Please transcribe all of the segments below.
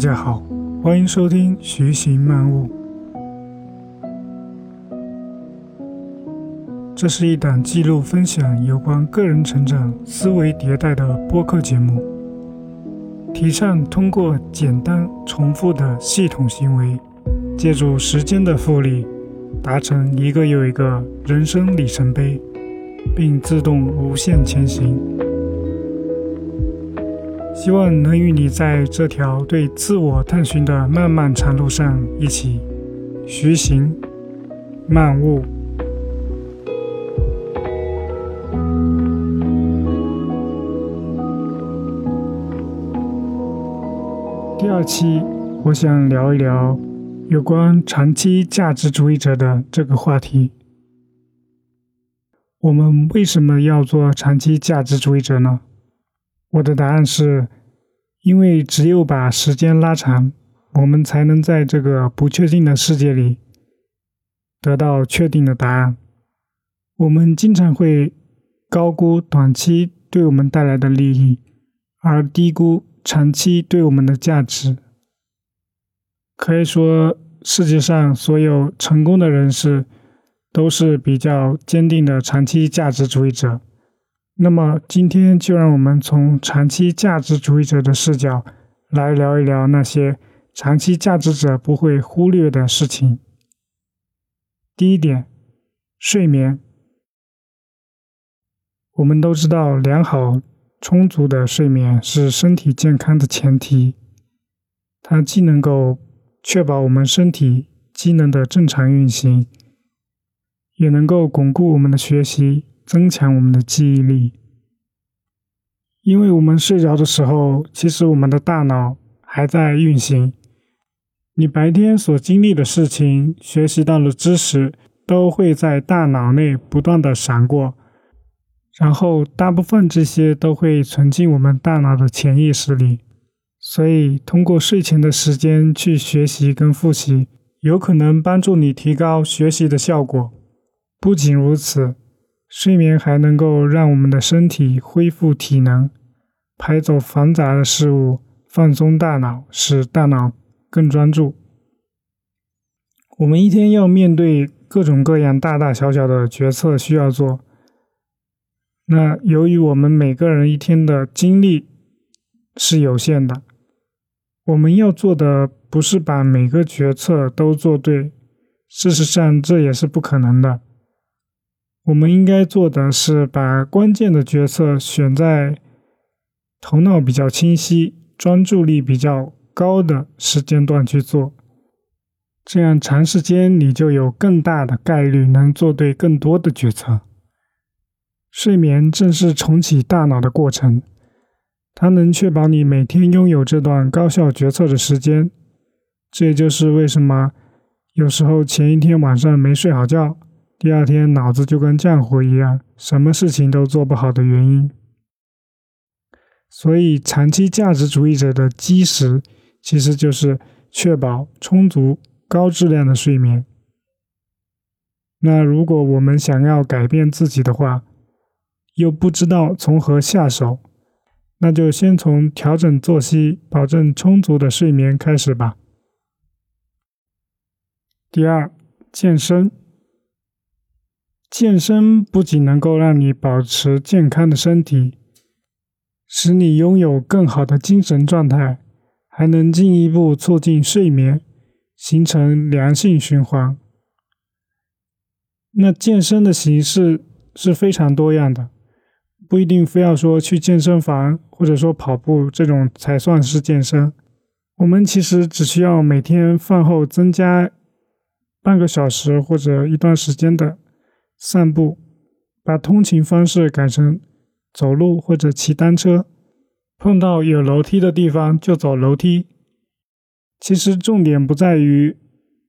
大家好，欢迎收听《徐行漫悟》。这是一档记录分享有关个人成长、思维迭代的播客节目，提倡通过简单重复的系统行为，借助时间的复利，达成一个又一个人生里程碑，并自动无限前行。希望能与你在这条对自我探寻的漫漫长路上一起徐行、漫悟。第二期，我想聊一聊有关长期价值主义者的这个话题。我们为什么要做长期价值主义者呢？我的答案是，因为只有把时间拉长，我们才能在这个不确定的世界里得到确定的答案。我们经常会高估短期对我们带来的利益，而低估长期对我们的价值。可以说，世界上所有成功的人士都是比较坚定的长期价值主义者。那么今天就让我们从长期价值主义者的视角来聊一聊那些长期价值者不会忽略的事情。第一点，睡眠。我们都知道，良好充足的睡眠是身体健康的前提。它既能够确保我们身体机能的正常运行，也能够巩固我们的学习。增强我们的记忆力，因为我们睡着的时候，其实我们的大脑还在运行。你白天所经历的事情、学习到的知识，都会在大脑内不断的闪过，然后大部分这些都会存进我们大脑的潜意识里。所以，通过睡前的时间去学习跟复习，有可能帮助你提高学习的效果。不仅如此。睡眠还能够让我们的身体恢复体能，排走繁杂的事物，放松大脑，使大脑更专注。我们一天要面对各种各样大大小小的决策需要做。那由于我们每个人一天的精力是有限的，我们要做的不是把每个决策都做对，事实上这也是不可能的。我们应该做的是把关键的决策选在头脑比较清晰、专注力比较高的时间段去做，这样长时间你就有更大的概率能做对更多的决策。睡眠正是重启大脑的过程，它能确保你每天拥有这段高效决策的时间。这也就是为什么有时候前一天晚上没睡好觉。第二天脑子就跟浆糊一样，什么事情都做不好的原因。所以，长期价值主义者的基石其实就是确保充足、高质量的睡眠。那如果我们想要改变自己的话，又不知道从何下手，那就先从调整作息、保证充足的睡眠开始吧。第二，健身。健身不仅能够让你保持健康的身体，使你拥有更好的精神状态，还能进一步促进睡眠，形成良性循环。那健身的形式是非常多样的，不一定非要说去健身房或者说跑步这种才算是健身。我们其实只需要每天饭后增加半个小时或者一段时间的。散步，把通勤方式改成走路或者骑单车。碰到有楼梯的地方就走楼梯。其实重点不在于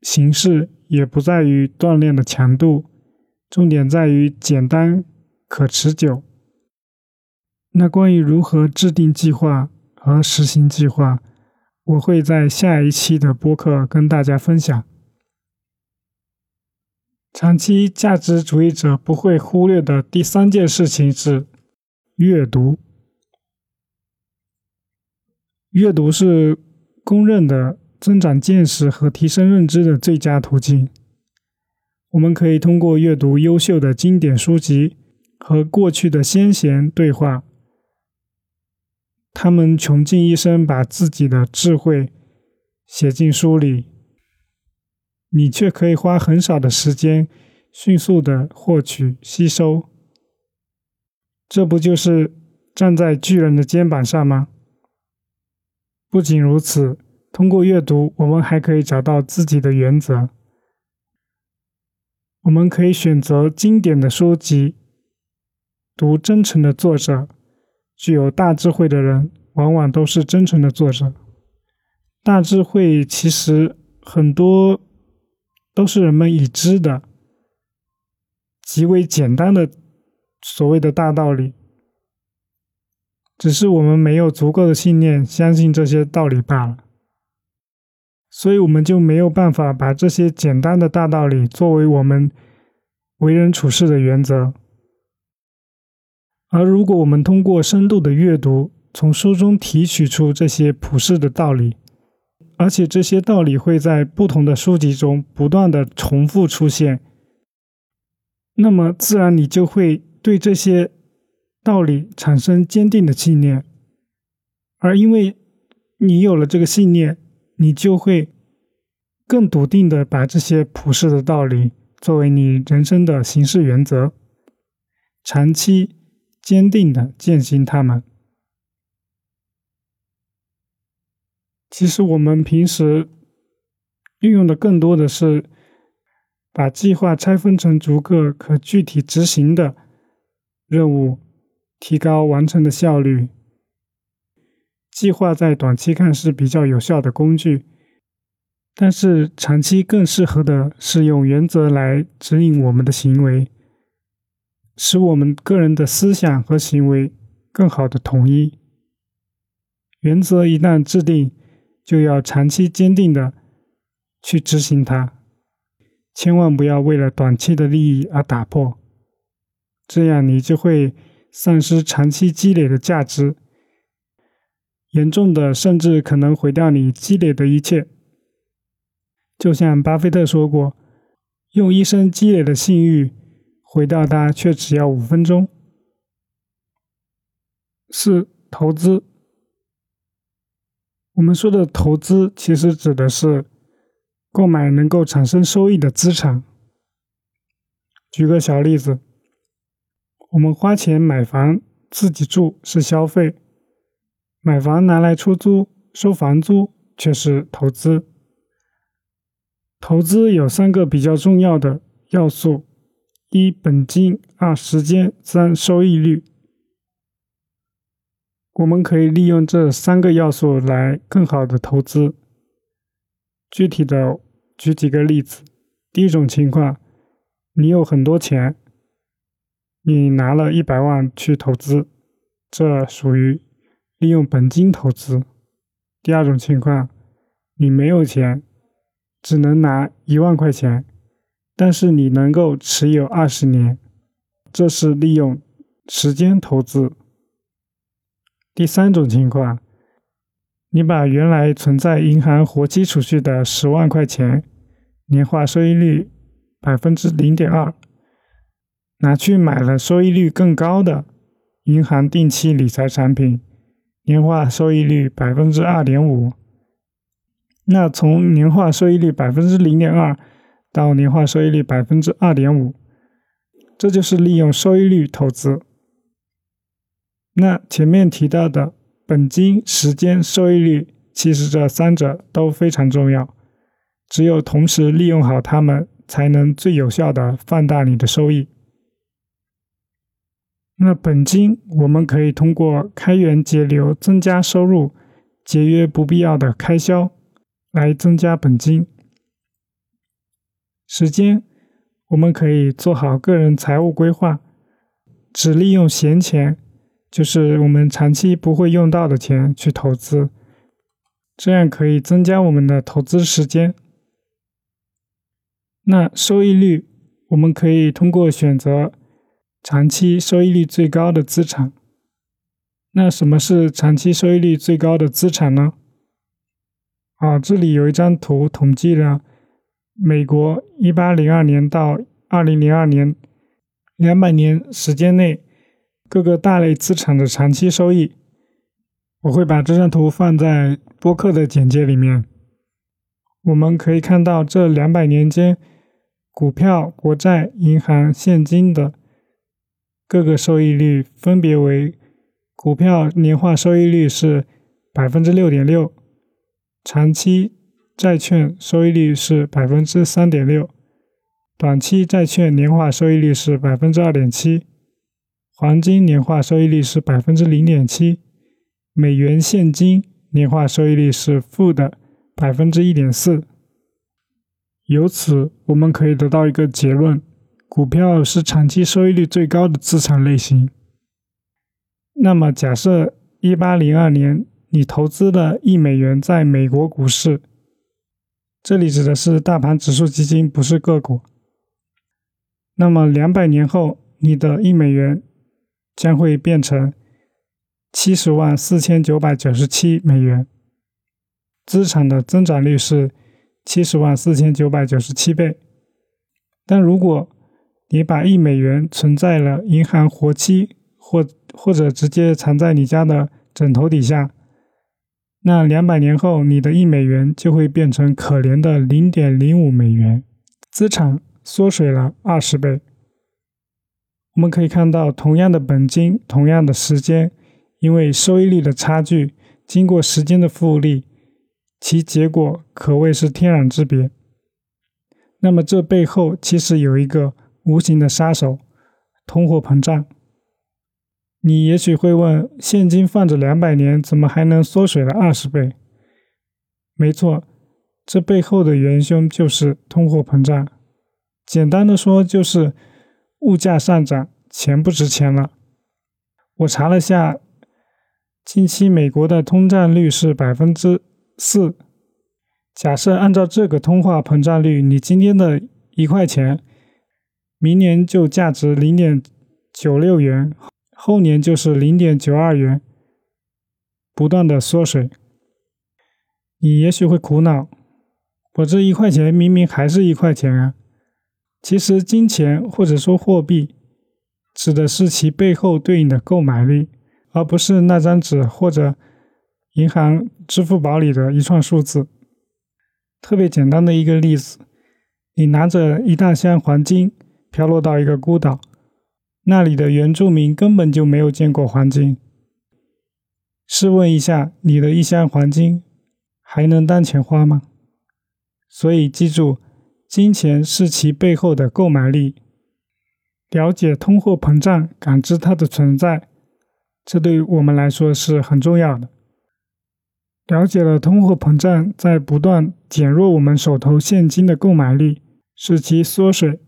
形式，也不在于锻炼的强度，重点在于简单可持久。那关于如何制定计划和实行计划，我会在下一期的播客跟大家分享。长期价值主义者不会忽略的第三件事情是阅读。阅读是公认的增长见识和提升认知的最佳途径。我们可以通过阅读优秀的经典书籍和过去的先贤对话，他们穷尽一生把自己的智慧写进书里，你却可以花很少的时间迅速的获取吸收。这不就是站在巨人的肩膀上吗？不仅如此，通过阅读，我们还可以找到自己的原则。我们可以选择经典的书籍，读真诚的作者。具有大智慧的人，往往都是真诚的作者。大智慧其实很多都是人们已知的、极为简单的。所谓的大道理，只是我们没有足够的信念相信这些道理罢了，所以我们就没有办法把这些简单的大道理作为我们为人处事的原则。而如果我们通过深度的阅读，从书中提取出这些普世的道理，而且这些道理会在不同的书籍中不断的重复出现，那么自然你就会。对这些道理产生坚定的信念，而因为你有了这个信念，你就会更笃定的把这些普世的道理作为你人生的行事原则，长期坚定的践行它们。其实我们平时运用的更多的是把计划拆分成逐个可具体执行的。任务提高完成的效率。计划在短期看是比较有效的工具，但是长期更适合的是用原则来指引我们的行为，使我们个人的思想和行为更好的统一。原则一旦制定，就要长期坚定的去执行它，千万不要为了短期的利益而打破。这样你就会丧失长期积累的价值，严重的甚至可能毁掉你积累的一切。就像巴菲特说过：“用一生积累的信誉毁掉它，却只要五分钟。”四、投资。我们说的投资，其实指的是购买能够产生收益的资产。举个小例子。我们花钱买房自己住是消费，买房拿来出租收房租却是投资。投资有三个比较重要的要素：一本金，二时间，三收益率。我们可以利用这三个要素来更好的投资。具体的举几个例子：第一种情况，你有很多钱。你拿了一百万去投资，这属于利用本金投资。第二种情况，你没有钱，只能拿一万块钱，但是你能够持有二十年，这是利用时间投资。第三种情况，你把原来存在银行活期储蓄的十万块钱，年化收益率百分之零点二。拿去买了收益率更高的银行定期理财产品，年化收益率百分之二点五。那从年化收益率百分之零点二到年化收益率百分之二点五，这就是利用收益率投资。那前面提到的本金、时间、收益率，其实这三者都非常重要，只有同时利用好它们，才能最有效的放大你的收益。那本金，我们可以通过开源节流增加收入，节约不必要的开销来增加本金。时间，我们可以做好个人财务规划，只利用闲钱，就是我们长期不会用到的钱去投资，这样可以增加我们的投资时间。那收益率，我们可以通过选择。长期收益率最高的资产，那什么是长期收益率最高的资产呢？啊，这里有一张图，统计了美国一八零二年到二零零二年两百年时间内各个大类资产的长期收益。我会把这张图放在播客的简介里面。我们可以看到，这两百年间，股票、国债、银行、现金的各个收益率分别为：股票年化收益率是百分之六点六，长期债券收益率是百分之三点六，短期债券年化收益率是百分之二点七，黄金年化收益率是百分之零点七。美元现金年化收益率是负的百分之一点四，由此我们可以得到一个结论：股票是长期收益率最高的资产类型。那么，假设一八零二年你投资了一美元在美国股市，这里指的是大盘指数基金，不是个股。那么，两百年后，你的一美元将会变成。七十万四千九百九十七美元，资产的增长率是七十万四千九百九十七倍。但如果你把一美元存在了银行活期，或或者直接藏在你家的枕头底下，那两百年后你的一美元就会变成可怜的零点零五美元，资产缩水了二十倍。我们可以看到，同样的本金，同样的时间。因为收益率的差距，经过时间的复利，其结果可谓是天壤之别。那么这背后其实有一个无形的杀手——通货膨胀。你也许会问：现金放着两百年，怎么还能缩水了二十倍？没错，这背后的元凶就是通货膨胀。简单的说，就是物价上涨，钱不值钱了。我查了下。近期美国的通胀率是百分之四。假设按照这个通货膨胀率，你今天的一块钱，明年就价值零点九六元，后年就是零点九二元，不断的缩水。你也许会苦恼，我这一块钱明明还是一块钱啊。其实金钱或者说货币，指的是其背后对应的购买力。而不是那张纸或者银行支付宝里的一串数字。特别简单的一个例子，你拿着一大箱黄金飘落到一个孤岛，那里的原住民根本就没有见过黄金。试问一下，你的一箱黄金还能当钱花吗？所以记住，金钱是其背后的购买力。了解通货膨胀，感知它的存在。这对于我们来说是很重要的。了解了通货膨胀在不断减弱我们手头现金的购买力，使其缩水，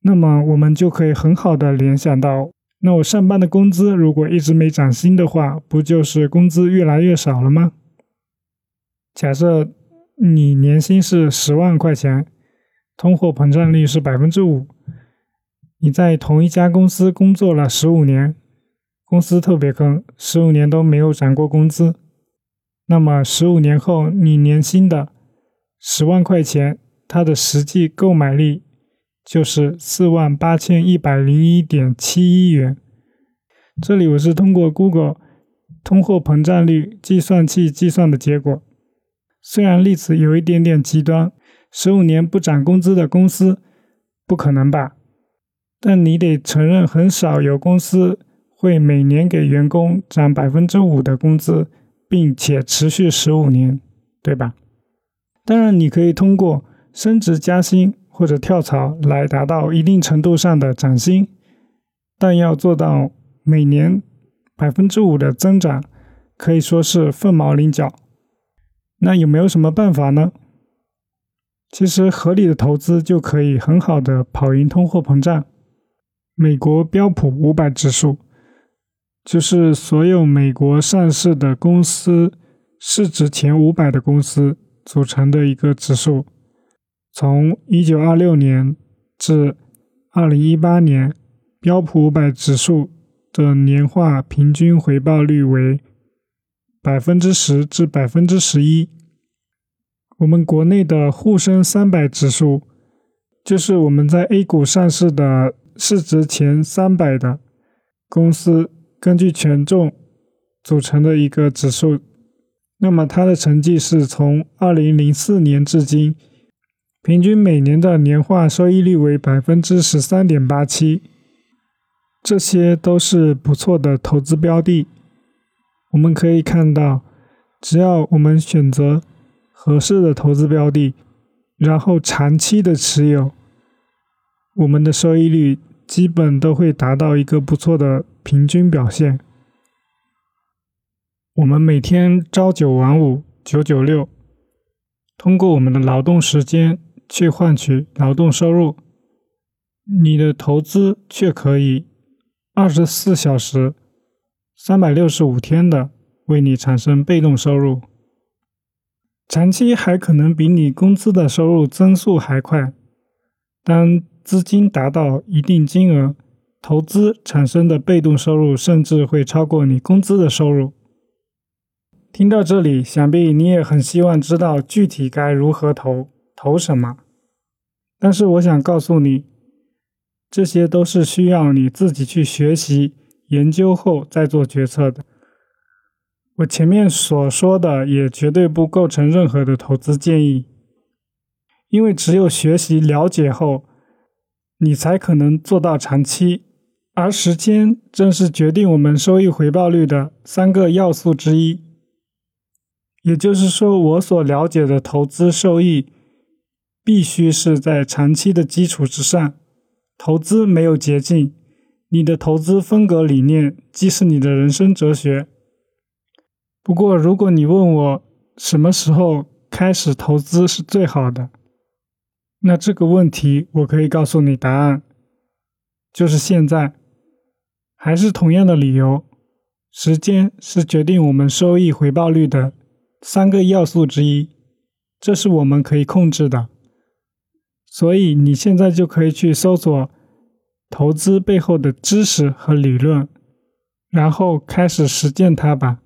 那么我们就可以很好的联想到：那我上班的工资如果一直没涨薪的话，不就是工资越来越少了吗？假设你年薪是十万块钱，通货膨胀率是百分之五，你在同一家公司工作了十五年。公司特别坑，十五年都没有涨过工资。那么十五年后，你年薪的十万块钱，它的实际购买力就是四万八千一百零一点七一元。这里我是通过 Google 通货膨胀率计算器计算的结果。虽然例子有一点点极端，十五年不涨工资的公司不可能吧？但你得承认，很少有公司。会每年给员工涨百分之五的工资，并且持续十五年，对吧？当然，你可以通过升职加薪或者跳槽来达到一定程度上的涨薪，但要做到每年百分之五的增长，可以说是凤毛麟角。那有没有什么办法呢？其实，合理的投资就可以很好的跑赢通货膨胀。美国标普五百指数。就是所有美国上市的公司市值前五百的公司组成的一个指数。从一九二六年至二零一八年，标普五百指数的年化平均回报率为百分之十至百分之十一。我们国内的沪深三百指数，就是我们在 A 股上市的市值前三百的公司，根据权重组成的一个指数。那么它的成绩是从二零零四年至今，平均每年的年化收益率为百分之十三点八七，这些都是不错的投资标的。我们可以看到，只要我们选择。合适的投资标的，然后长期的持有，我们的收益率基本都会达到一个不错的平均表现。我们每天朝九晚五，九九六，通过我们的劳动时间去换取劳动收入，你的投资却可以二十四小时、三百六十五天的为你产生被动收入。长期还可能比你工资的收入增速还快。当资金达到一定金额，投资产生的被动收入甚至会超过你工资的收入。听到这里，想必你也很希望知道具体该如何投，投什么。但是我想告诉你，这些都是需要你自己去学习、研究后再做决策的。我前面所说的也绝对不构成任何的投资建议，因为只有学习了解后，你才可能做到长期。而时间正是决定我们收益回报率的三个要素之一。也就是说，我所了解的投资收益，必须是在长期的基础之上。投资没有捷径，你的投资风格理念即是你的人生哲学。不过，如果你问我什么时候开始投资是最好的，那这个问题我可以告诉你答案，就是现在。还是同样的理由，时间是决定我们收益回报率的三个要素之一，这是我们可以控制的。所以你现在就可以去搜索投资背后的知识和理论，然后开始实践它吧。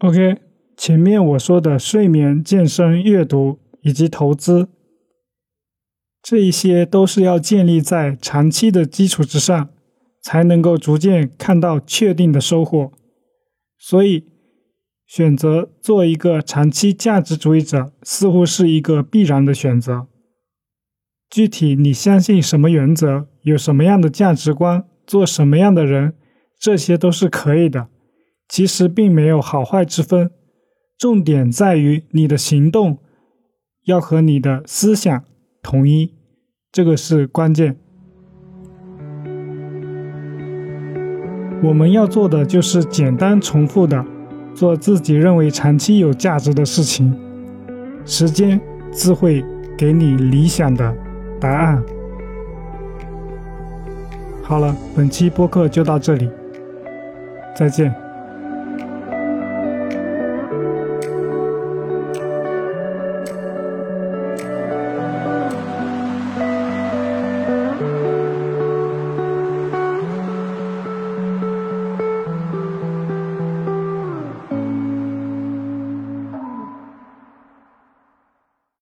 OK，前面我说的睡眠、健身、阅读以及投资，这一些都是要建立在长期的基础之上，才能够逐渐看到确定的收获。所以，选择做一个长期价值主义者，似乎是一个必然的选择。具体你相信什么原则，有什么样的价值观，做什么样的人，这些都是可以的。其实并没有好坏之分，重点在于你的行动要和你的思想统一，这个是关键。我们要做的就是简单重复的做自己认为长期有价值的事情，时间自会给你理想的答案。好了，本期播客就到这里，再见。